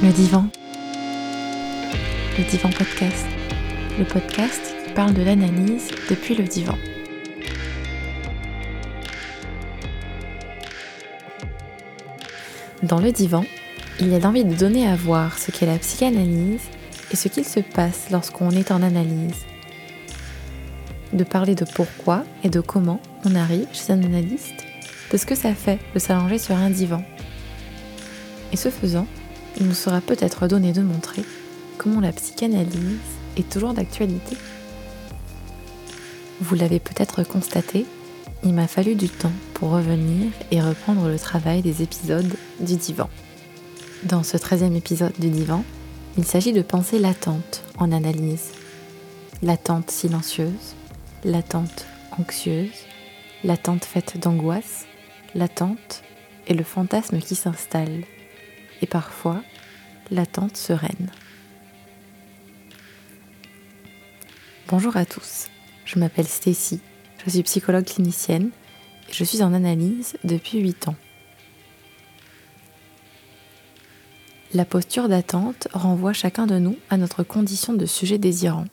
Le divan. Le divan podcast. Le podcast qui parle de l'analyse depuis le divan. Dans le divan, il y a l'envie de donner à voir ce qu'est la psychanalyse et ce qu'il se passe lorsqu'on est en analyse. De parler de pourquoi et de comment on arrive chez un analyste, de ce que ça fait de s'allonger sur un divan. Et ce faisant, il nous sera peut-être donné de montrer comment la psychanalyse est toujours d'actualité. Vous l'avez peut-être constaté, il m'a fallu du temps pour revenir et reprendre le travail des épisodes du divan. Dans ce 13e épisode du divan, il s'agit de penser l'attente en analyse. L'attente silencieuse, l'attente anxieuse, l'attente faite d'angoisse, l'attente et le fantasme qui s'installe, et parfois l'attente sereine. Bonjour à tous, je m'appelle Stacy, je suis psychologue clinicienne et je suis en analyse depuis 8 ans. La posture d'attente renvoie chacun de nous à notre condition de sujet désirant.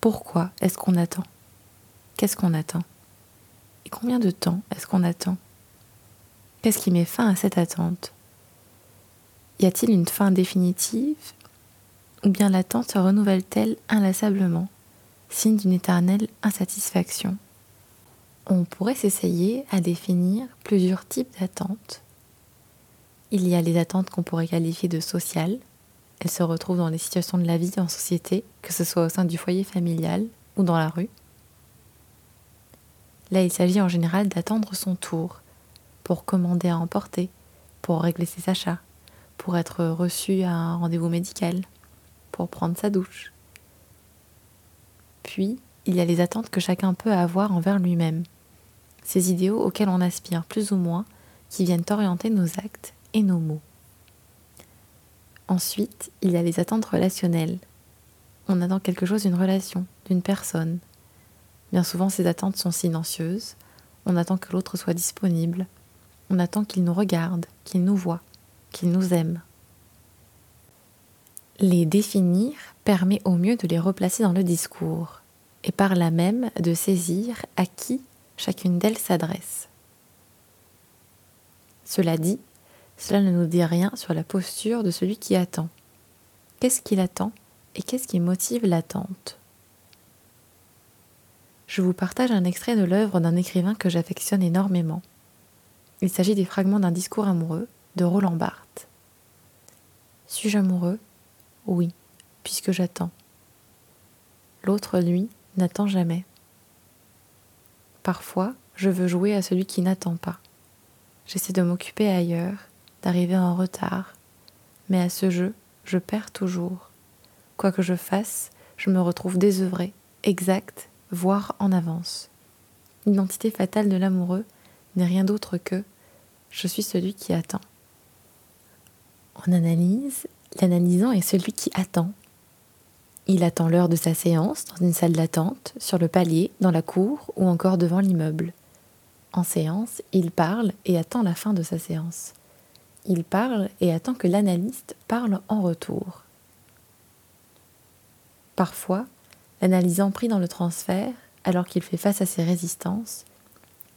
Pourquoi est-ce qu'on attend? Qu'est-ce qu'on attend Et combien de temps est-ce qu'on attend? Qu'est-ce qui met fin à cette attente? Y a-t-il une fin définitive Ou bien l'attente se renouvelle-t-elle inlassablement, signe d'une éternelle insatisfaction? On pourrait s'essayer à définir plusieurs types d'attentes il y a les attentes qu'on pourrait qualifier de sociales. Elles se retrouvent dans les situations de la vie en société, que ce soit au sein du foyer familial ou dans la rue. Là, il s'agit en général d'attendre son tour pour commander à emporter, pour régler ses achats, pour être reçu à un rendez-vous médical, pour prendre sa douche. Puis, il y a les attentes que chacun peut avoir envers lui-même, ces idéaux auxquels on aspire plus ou moins, qui viennent orienter nos actes et nos mots. Ensuite, il y a les attentes relationnelles. On attend quelque chose d'une relation, d'une personne. Bien souvent, ces attentes sont silencieuses. On attend que l'autre soit disponible. On attend qu'il nous regarde, qu'il nous voit, qu'il nous aime. Les définir permet au mieux de les replacer dans le discours et par là même de saisir à qui chacune d'elles s'adresse. Cela dit, cela ne nous dit rien sur la posture de celui qui attend. Qu'est-ce qu'il attend et qu'est-ce qui motive l'attente? Je vous partage un extrait de l'œuvre d'un écrivain que j'affectionne énormément. Il s'agit des fragments d'un discours amoureux de Roland Barthes. Suis-je amoureux? Oui, puisque j'attends. L'autre, lui, n'attend jamais. Parfois, je veux jouer à celui qui n'attend pas. J'essaie de m'occuper ailleurs, d'arriver en retard. Mais à ce jeu, je perds toujours. Quoi que je fasse, je me retrouve désœuvrée, exacte, voire en avance. L'identité fatale de l'amoureux n'est rien d'autre que je suis celui qui attend. En analyse, l'analysant est celui qui attend. Il attend l'heure de sa séance dans une salle d'attente, sur le palier, dans la cour ou encore devant l'immeuble. En séance, il parle et attend la fin de sa séance. Il parle et attend que l'analyste parle en retour. Parfois, l'analysant pris dans le transfert, alors qu'il fait face à ses résistances,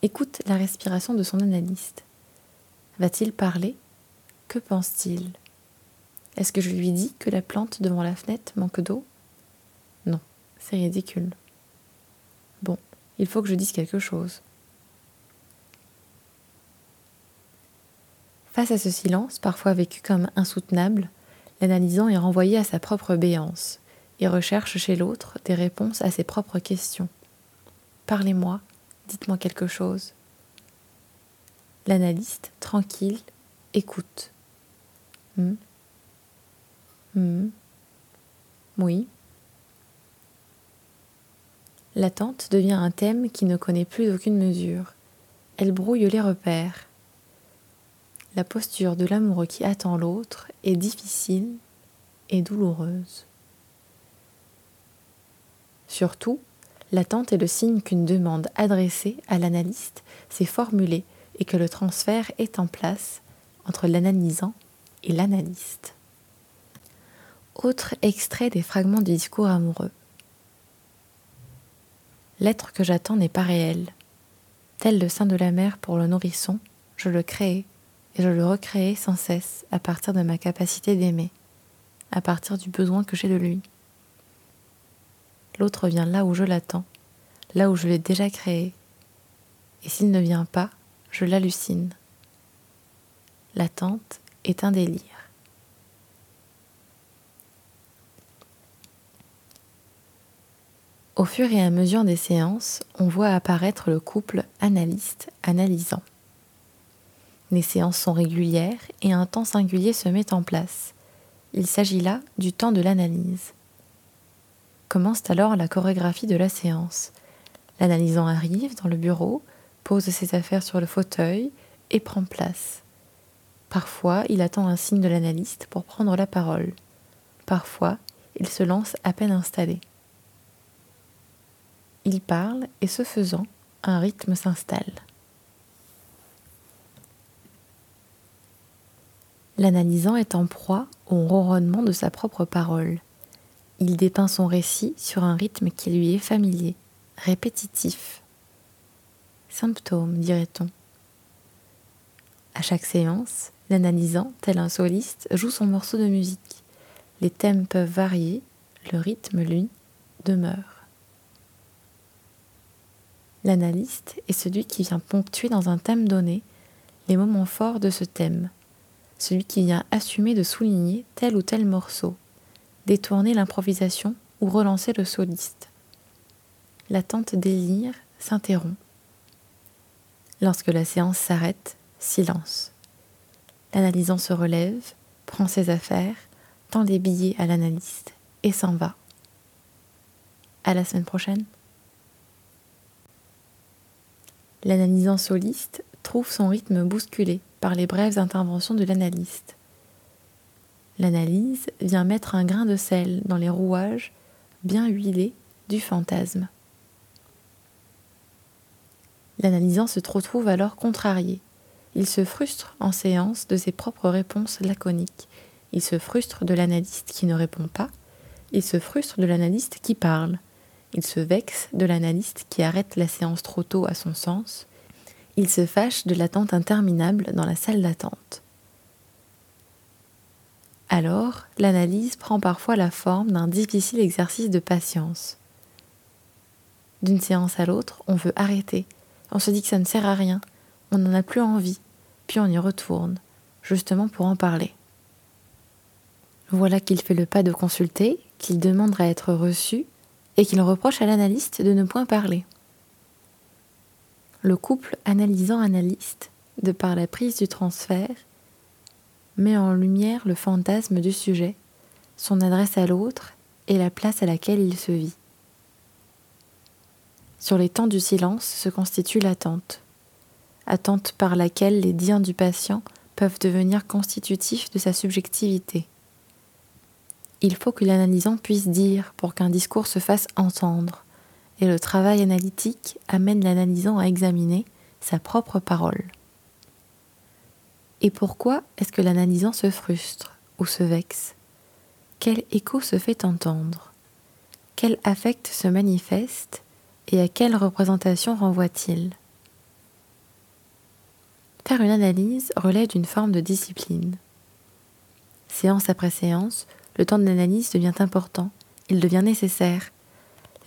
écoute la respiration de son analyste. Va-t-il parler? Que pense-t-il? Est-ce que je lui dis que la plante devant la fenêtre manque d'eau? Non, c'est ridicule. Bon, il faut que je dise quelque chose. Face à ce silence, parfois vécu comme insoutenable, l'analysant est renvoyé à sa propre béance et recherche chez l'autre des réponses à ses propres questions. Parlez-moi, dites-moi quelque chose. L'analyste, tranquille, écoute. Hmm. Hmm. Oui. L'attente devient un thème qui ne connaît plus aucune mesure. Elle brouille les repères la posture de l'amoureux qui attend l'autre est difficile et douloureuse. Surtout, l'attente est le signe qu'une demande adressée à l'analyste s'est formulée et que le transfert est en place entre l'analysant et l'analyste. Autre extrait des fragments du discours amoureux. L'être que j'attends n'est pas réel. Tel le sein de la mer pour le nourrisson, je le crée et je le recrée sans cesse à partir de ma capacité d'aimer, à partir du besoin que j'ai de lui. L'autre vient là où je l'attends, là où je l'ai déjà créé. Et s'il ne vient pas, je l'hallucine. L'attente est un délire. Au fur et à mesure des séances, on voit apparaître le couple analyste-analysant. Les séances sont régulières et un temps singulier se met en place. Il s'agit là du temps de l'analyse. Commence alors la chorégraphie de la séance. L'analysant arrive dans le bureau, pose ses affaires sur le fauteuil et prend place. Parfois, il attend un signe de l'analyste pour prendre la parole. Parfois, il se lance à peine installé. Il parle et ce faisant, un rythme s'installe. L'analysant est en proie au ronronnement de sa propre parole. Il dépeint son récit sur un rythme qui lui est familier, répétitif. Symptôme, dirait-on. À chaque séance, l'analysant, tel un soliste, joue son morceau de musique. Les thèmes peuvent varier, le rythme, lui, demeure. L'analyste est celui qui vient ponctuer dans un thème donné les moments forts de ce thème, celui qui vient assumer de souligner tel ou tel morceau, détourner l'improvisation ou relancer le soliste. L'attente délire s'interrompt. Lorsque la séance s'arrête, silence. L'analysant se relève, prend ses affaires, tend les billets à l'analyste et s'en va. À la semaine prochaine. l'analysant soliste trouve son rythme bousculé par les brèves interventions de l'analyste. L'analyse vient mettre un grain de sel dans les rouages bien huilés du fantasme. L'analysant se retrouve alors contrarié. Il se frustre en séance de ses propres réponses laconiques. Il se frustre de l'analyste qui ne répond pas. Il se frustre de l'analyste qui parle. Il se vexe de l'analyste qui arrête la séance trop tôt à son sens. Il se fâche de l'attente interminable dans la salle d'attente. Alors, l'analyse prend parfois la forme d'un difficile exercice de patience. D'une séance à l'autre, on veut arrêter. On se dit que ça ne sert à rien. On n'en a plus envie. Puis on y retourne, justement pour en parler. Voilà qu'il fait le pas de consulter, qu'il demande à être reçu et qu'il reproche à l'analyste de ne point parler. Le couple analysant-analyste, de par la prise du transfert, met en lumière le fantasme du sujet, son adresse à l'autre et la place à laquelle il se vit. Sur les temps du silence se constitue l'attente, attente par laquelle les dires du patient peuvent devenir constitutifs de sa subjectivité. Il faut que l'analysant puisse dire pour qu'un discours se fasse entendre, et le travail analytique amène l'analysant à examiner sa propre parole. Et pourquoi est-ce que l'analysant se frustre ou se vexe? Quel écho se fait entendre? Quel affect se manifeste? Et à quelle représentation renvoie-t-il? Faire une analyse relève d'une forme de discipline. Séance après séance, le temps de l'analyse devient important, il devient nécessaire.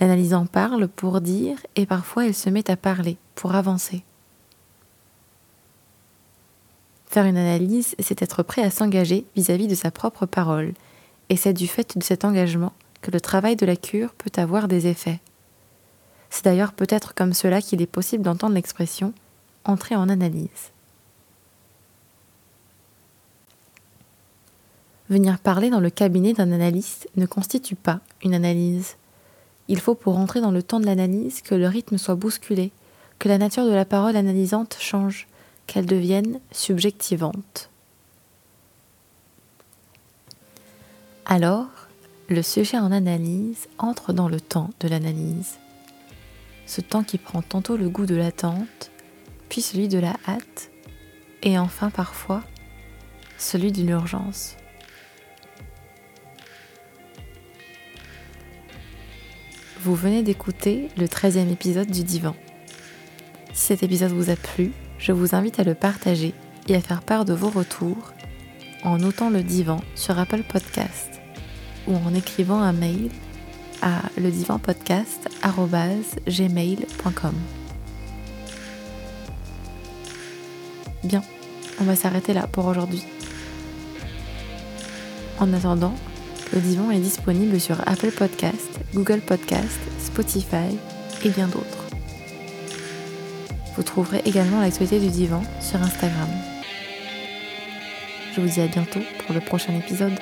L'analysant parle pour dire et parfois elle se met à parler pour avancer. Faire une analyse, c'est être prêt à s'engager vis-à-vis de sa propre parole, et c'est du fait de cet engagement que le travail de la cure peut avoir des effets. C'est d'ailleurs peut-être comme cela qu'il est possible d'entendre l'expression entrer en analyse. Venir parler dans le cabinet d'un analyste ne constitue pas une analyse. Il faut pour entrer dans le temps de l'analyse que le rythme soit bousculé, que la nature de la parole analysante change, qu'elle devienne subjectivante. Alors, le sujet en analyse entre dans le temps de l'analyse. Ce temps qui prend tantôt le goût de l'attente, puis celui de la hâte, et enfin parfois celui d'une urgence. Vous venez d'écouter le 13e épisode du Divan. Si cet épisode vous a plu, je vous invite à le partager et à faire part de vos retours en notant le divan sur Apple Podcast ou en écrivant un mail à ledivanpodcast.gmail.com. Bien, on va s'arrêter là pour aujourd'hui. En attendant, le divan est disponible sur Apple Podcast, Google Podcast, Spotify et bien d'autres. Vous trouverez également l'actualité du divan sur Instagram. Je vous dis à bientôt pour le prochain épisode.